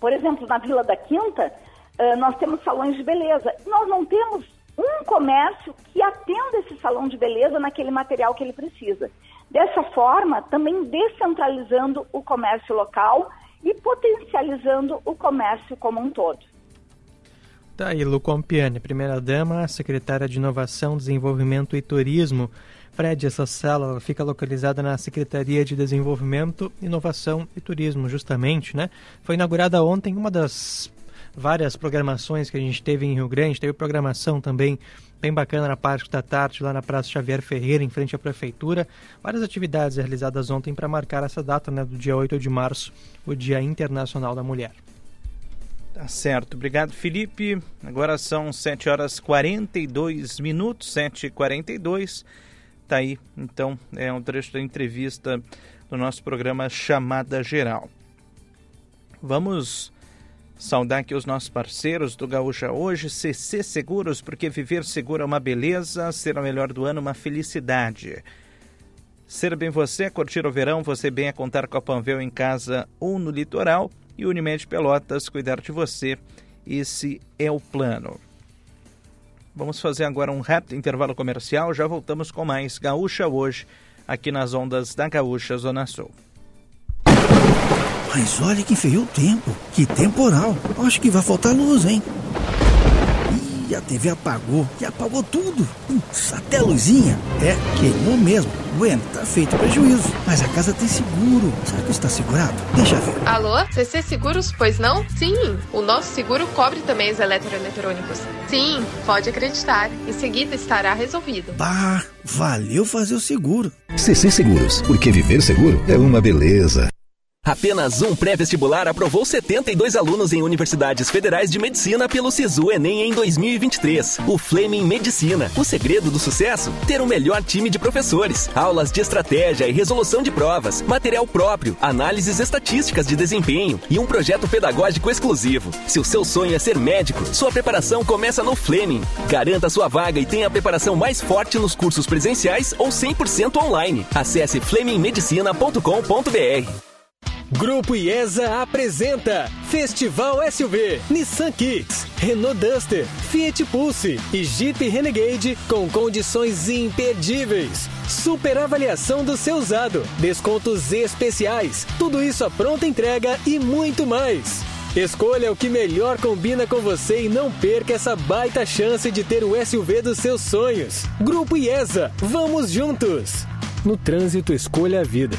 Por exemplo, na Vila da Quinta, nós temos salões de beleza. Nós não temos um comércio que atenda esse salão de beleza naquele material que ele precisa. Dessa forma, também descentralizando o comércio local e potencializando o comércio como um todo. Tá aí, Lu Compiani, primeira-dama, secretária de Inovação, Desenvolvimento e Turismo. Fred, essa sala fica localizada na Secretaria de Desenvolvimento, Inovação e Turismo, justamente, né? Foi inaugurada ontem uma das várias programações que a gente teve em Rio Grande. Teve programação também bem bacana na parte da tarde, lá na Praça Xavier Ferreira, em frente à Prefeitura. Várias atividades realizadas ontem para marcar essa data, né, do dia 8 de março, o Dia Internacional da Mulher. Tá certo. Obrigado, Felipe. Agora são 7 horas 42 minutos, 7h42. Tá aí, então, é um trecho da entrevista do nosso programa Chamada Geral. Vamos Saudar aqui os nossos parceiros do Gaúcha hoje, CC Seguros, porque viver seguro é uma beleza, ser o melhor do ano uma felicidade. Ser bem você, curtir o verão, você bem a contar com a Panvel em casa ou no litoral e Unimed Pelotas cuidar de você. Esse é o plano. Vamos fazer agora um rápido intervalo comercial, já voltamos com mais Gaúcha hoje, aqui nas ondas da Gaúcha Zona Sul. Mas olha que feio o tempo. Que temporal. Acho que vai faltar luz, hein? Ih, a TV apagou. E apagou tudo. Putz, até a luzinha. É, queimou mesmo. Bueno, tá feito prejuízo. Mas a casa tem seguro. Será que está segurado? Deixa ver. Alô? CC Seguros, pois não? Sim, o nosso seguro cobre também os eletroeletrônicos. Sim, pode acreditar. Em seguida estará resolvido. Bah, valeu fazer o seguro. CC Seguros, porque viver seguro é uma beleza. Apenas um pré-vestibular aprovou 72 alunos em universidades federais de medicina pelo Sisu Enem em 2023. O Fleming Medicina. O segredo do sucesso? Ter o melhor time de professores, aulas de estratégia e resolução de provas, material próprio, análises estatísticas de desempenho e um projeto pedagógico exclusivo. Se o seu sonho é ser médico, sua preparação começa no Fleming. Garanta sua vaga e tenha a preparação mais forte nos cursos presenciais ou 100% online. Acesse flemingmedicina.com.br. Grupo IESA apresenta Festival SUV, Nissan Kicks, Renault Duster, Fiat Pulse e Jeep Renegade com condições imperdíveis. Super avaliação do seu usado, descontos especiais, tudo isso à pronta entrega e muito mais. Escolha o que melhor combina com você e não perca essa baita chance de ter o SUV dos seus sonhos. Grupo IESA, vamos juntos! No trânsito, escolha a vida.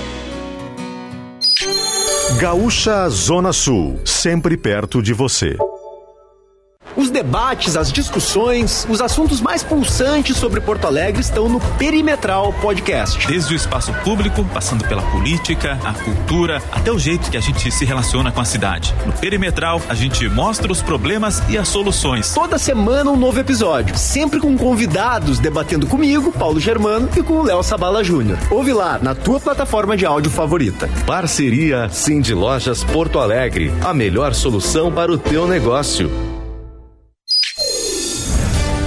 Gaúcha Zona Sul, sempre perto de você. Debates, as discussões, os assuntos mais pulsantes sobre Porto Alegre estão no Perimetral Podcast. Desde o espaço público, passando pela política, a cultura, até o jeito que a gente se relaciona com a cidade. No Perimetral, a gente mostra os problemas e as soluções. Toda semana um novo episódio, sempre com convidados debatendo comigo, Paulo Germano, e com o Léo Sabala Júnior. Ouve lá na tua plataforma de áudio favorita. Parceria Cindy Lojas Porto Alegre, a melhor solução para o teu negócio.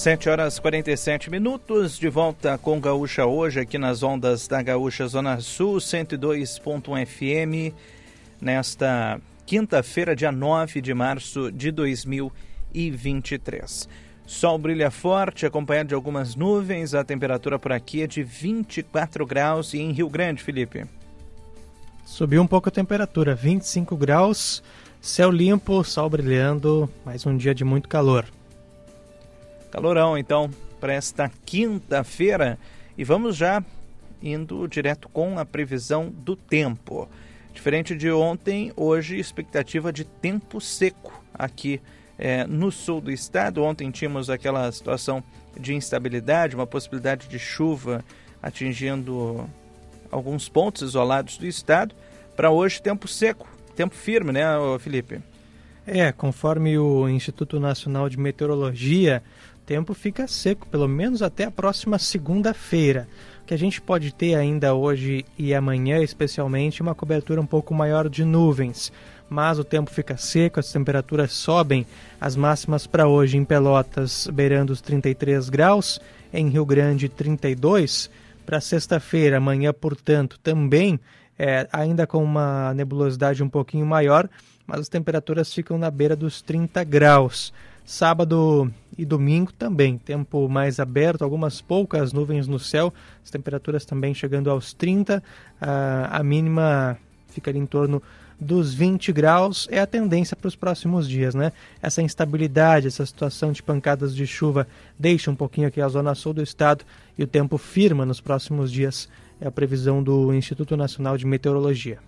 Sete horas 47 minutos, de volta com Gaúcha hoje, aqui nas ondas da Gaúcha Zona Sul, 102.1 FM, nesta quinta-feira, dia 9 de março de 2023. Sol brilha forte, acompanhado de algumas nuvens, a temperatura por aqui é de 24 graus e em Rio Grande, Felipe. Subiu um pouco a temperatura, 25 graus, céu limpo, sol brilhando, mais um dia de muito calor. Calorão, então, para esta quinta-feira. E vamos já indo direto com a previsão do tempo. Diferente de ontem, hoje expectativa de tempo seco aqui é, no sul do estado. Ontem tínhamos aquela situação de instabilidade, uma possibilidade de chuva atingindo alguns pontos isolados do estado. Para hoje, tempo seco, tempo firme, né, Felipe? É, conforme o Instituto Nacional de Meteorologia, tempo fica seco, pelo menos até a próxima segunda-feira. O que a gente pode ter ainda hoje e amanhã, especialmente, uma cobertura um pouco maior de nuvens. Mas o tempo fica seco, as temperaturas sobem, as máximas para hoje em Pelotas beirando os 33 graus, em Rio Grande 32. Para sexta-feira, amanhã, portanto, também é, ainda com uma nebulosidade um pouquinho maior, mas as temperaturas ficam na beira dos 30 graus. Sábado e domingo também, tempo mais aberto, algumas poucas nuvens no céu, as temperaturas também chegando aos 30, a mínima ficaria em torno dos 20 graus, é a tendência para os próximos dias, né? Essa instabilidade, essa situação de pancadas de chuva deixa um pouquinho aqui a zona sul do estado e o tempo firma nos próximos dias, é a previsão do Instituto Nacional de Meteorologia.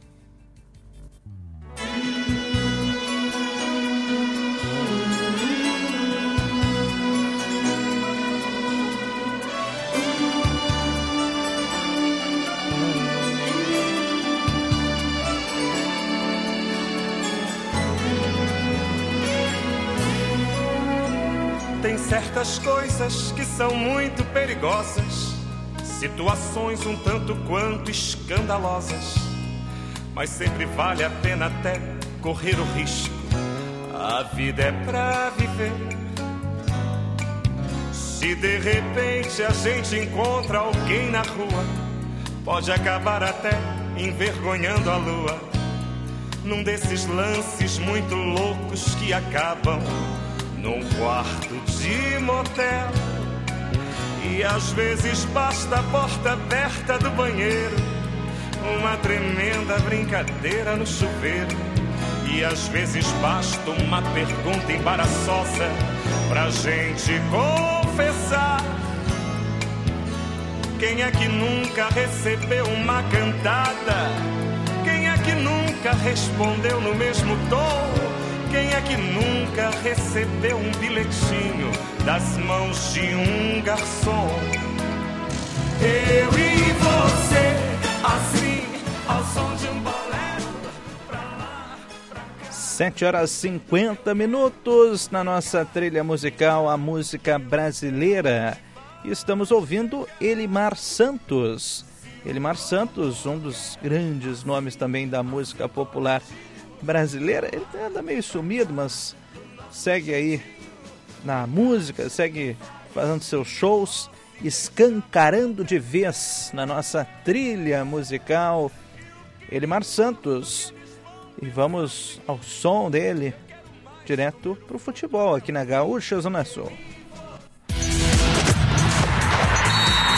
Certas coisas que são muito perigosas, situações um tanto quanto escandalosas, mas sempre vale a pena até correr o risco. A vida é pra viver. Se de repente a gente encontra alguém na rua, pode acabar até envergonhando a lua. Num desses lances muito loucos que acabam num quarto de motel. E às vezes basta a porta aberta do banheiro, uma tremenda brincadeira no chuveiro. E às vezes basta uma pergunta embaraçosa pra gente confessar. Quem é que nunca recebeu uma cantada? Quem é que nunca respondeu no mesmo tom? Quem é que nunca recebeu um bilhetinho das mãos de um garçom? Eu e você, assim, ao som de um bolero. 7 horas 50 minutos na nossa trilha musical, a música brasileira. Estamos ouvindo Elimar Santos. Elimar Santos, um dos grandes nomes também da música popular brasileira. Ele anda meio sumido, mas segue aí na música, segue fazendo seus shows, escancarando de vez na nossa trilha musical. Elimar Santos. E vamos ao som dele, direto pro futebol aqui na Gaúcha Zona Sul.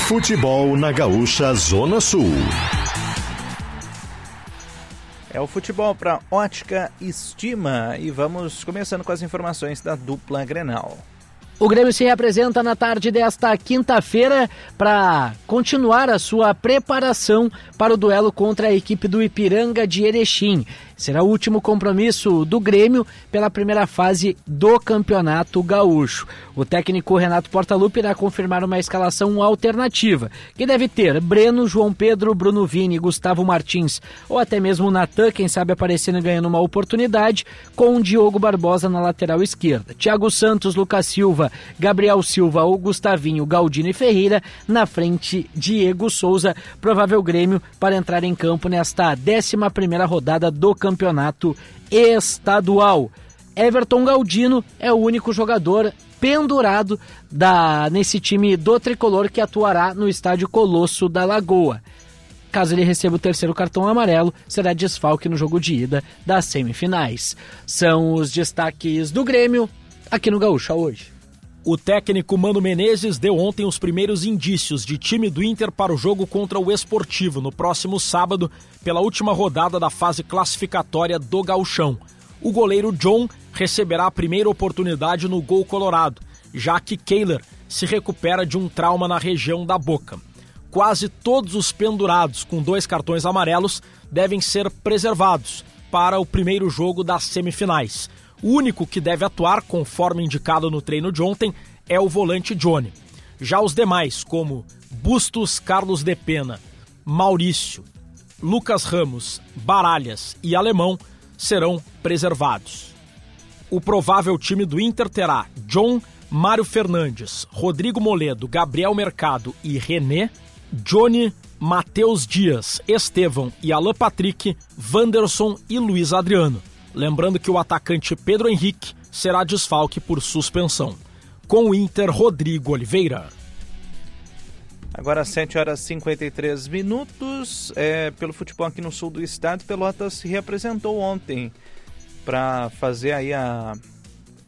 Futebol na Gaúcha Zona Sul. É o futebol para ótica estima e vamos começando com as informações da dupla Grenal. O Grêmio se representa na tarde desta quinta-feira para continuar a sua preparação para o duelo contra a equipe do Ipiranga de Erechim. Será o último compromisso do Grêmio pela primeira fase do Campeonato Gaúcho. O técnico Renato Portaluppi irá confirmar uma escalação alternativa, que deve ter Breno, João Pedro, Bruno Vini, Gustavo Martins ou até mesmo Natan, quem sabe aparecendo e ganhando uma oportunidade, com Diogo Barbosa na lateral esquerda. Thiago Santos, Lucas Silva, Gabriel Silva ou Gustavinho, Galdino e Ferreira na frente Diego Souza, provável Grêmio para entrar em campo nesta 11 primeira rodada do campeonato estadual. Everton Galdino é o único jogador pendurado da, nesse time do tricolor que atuará no estádio Colosso da Lagoa. Caso ele receba o terceiro cartão amarelo, será desfalque no jogo de ida das semifinais. São os destaques do Grêmio aqui no Gaúcha hoje. O técnico Mano Menezes deu ontem os primeiros indícios de time do Inter para o jogo contra o Esportivo no próximo sábado, pela última rodada da fase classificatória do Gauchão. O goleiro John receberá a primeira oportunidade no gol colorado, já que Kehler se recupera de um trauma na região da boca. Quase todos os pendurados com dois cartões amarelos devem ser preservados para o primeiro jogo das semifinais. O único que deve atuar, conforme indicado no treino de ontem, é o volante Johnny. Já os demais, como Bustos Carlos de Pena, Maurício, Lucas Ramos, Baralhas e Alemão, serão preservados. O provável time do Inter terá John, Mário Fernandes, Rodrigo Moledo, Gabriel Mercado e René, Johnny, Matheus Dias, Estevão e Alan Patrick, Wanderson e Luiz Adriano. Lembrando que o atacante Pedro Henrique será desfalque por suspensão. Com o Inter, Rodrigo Oliveira. Agora 7 horas e 53 minutos. É, pelo futebol aqui no sul do estado, Pelotas se representou ontem para fazer aí a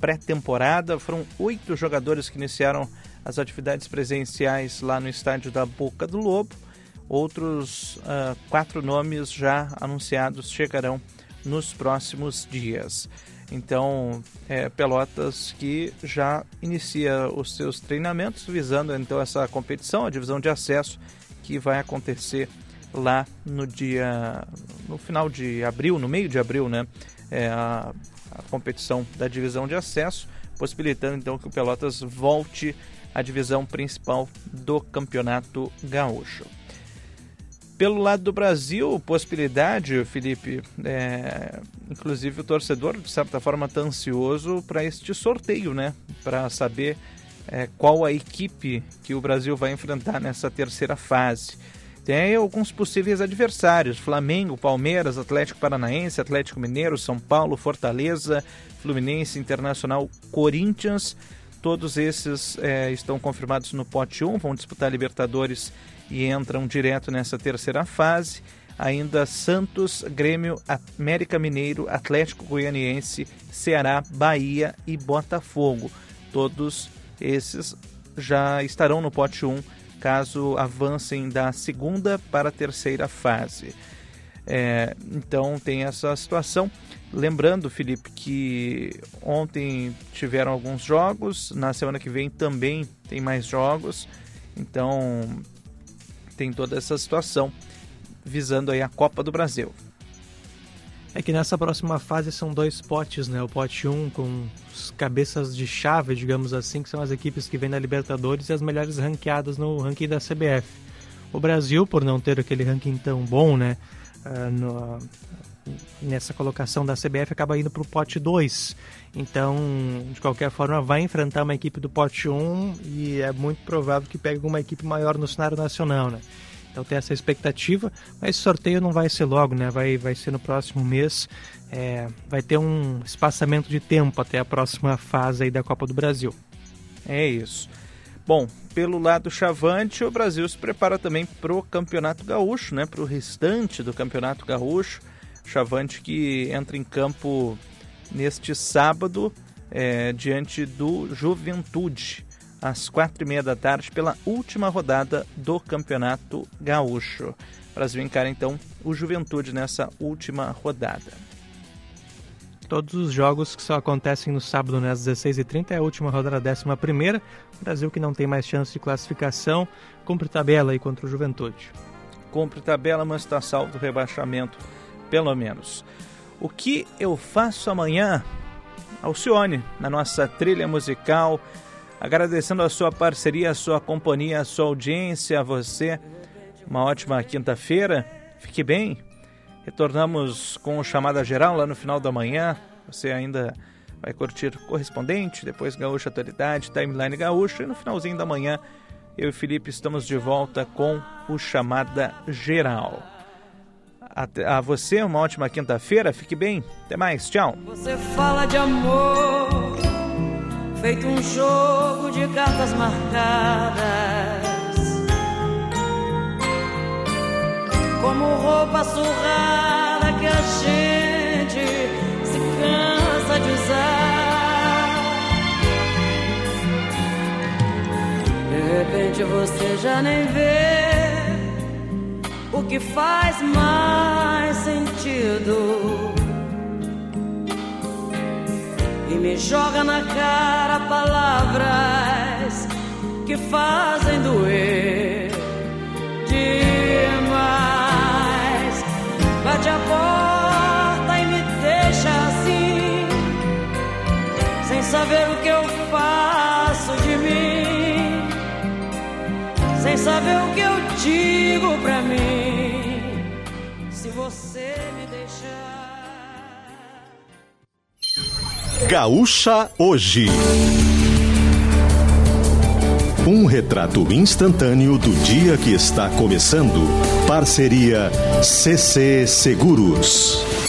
pré-temporada. Foram oito jogadores que iniciaram as atividades presenciais lá no estádio da Boca do Lobo. Outros uh, quatro nomes já anunciados chegarão nos próximos dias. Então, é, Pelotas que já inicia os seus treinamentos visando então essa competição, a divisão de acesso que vai acontecer lá no dia no final de abril, no meio de abril, né? É a, a competição da divisão de acesso, possibilitando então que o Pelotas volte à divisão principal do Campeonato Gaúcho. Pelo lado do Brasil, possibilidade, Felipe, é, inclusive o torcedor, de certa forma, está ansioso para este sorteio, né? Para saber é, qual a equipe que o Brasil vai enfrentar nessa terceira fase. Tem alguns possíveis adversários: Flamengo, Palmeiras, Atlético Paranaense, Atlético Mineiro, São Paulo, Fortaleza, Fluminense, Internacional, Corinthians todos esses é, estão confirmados no pote 1, vão disputar Libertadores e entram direto nessa terceira fase. Ainda Santos, Grêmio, América Mineiro, Atlético Goianiense, Ceará, Bahia e Botafogo. Todos esses já estarão no pote 1 caso avancem da segunda para a terceira fase. É, então tem essa situação. Lembrando, Felipe, que ontem tiveram alguns jogos, na semana que vem também tem mais jogos. Então tem toda essa situação visando aí a Copa do Brasil. É que nessa próxima fase são dois potes, né? O pote 1 um com cabeças de chave, digamos assim, que são as equipes que vêm da Libertadores e as melhores ranqueadas no ranking da CBF. O Brasil, por não ter aquele ranking tão bom, né? Uh, no, nessa colocação da CBF acaba indo para o pote 2. Então, de qualquer forma, vai enfrentar uma equipe do pote 1 e é muito provável que pegue uma equipe maior no cenário nacional, né? Então tem essa expectativa, mas sorteio não vai ser logo, né? Vai, vai ser no próximo mês. É, vai ter um espaçamento de tempo até a próxima fase aí da Copa do Brasil. É isso. Bom, pelo lado chavante, o Brasil se prepara também para o Campeonato Gaúcho, né? Para o restante do Campeonato Gaúcho. Chavante que entra em campo neste sábado é, diante do Juventude às quatro e meia da tarde pela última rodada do Campeonato Gaúcho. O Brasil encara então o Juventude nessa última rodada. Todos os jogos que só acontecem no sábado, né, às 16h30, é a última rodada, a 11 primeira. Brasil que não tem mais chance de classificação, cumpre tabela aí contra o Juventude. Cumpre tabela, mas está salvo do rebaixamento, pelo menos. O que eu faço amanhã? Alcione, na nossa trilha musical, agradecendo a sua parceria, a sua companhia, a sua audiência, a você. Uma ótima quinta-feira. Fique bem. Retornamos com chamada geral lá no final da manhã. Você ainda vai curtir correspondente, depois Gaúcha Atualidade, Timeline Gaúcha e no finalzinho da manhã eu e Felipe estamos de volta com o chamada geral. Até, a você uma ótima quinta-feira, fique bem. Até mais, tchau. Você fala de amor feito um jogo de cartas marcadas. Como roupa surrada que a gente se cansa de usar. De repente você já nem vê o que faz mais sentido e me joga na cara palavras que fazem doer demais. Bate a porta e me deixa assim, sem saber o que eu faço de mim, sem saber o que eu digo pra mim. Se você me deixar. Gaúcha Hoje. Um retrato instantâneo do dia que está começando. Parceria CC Seguros.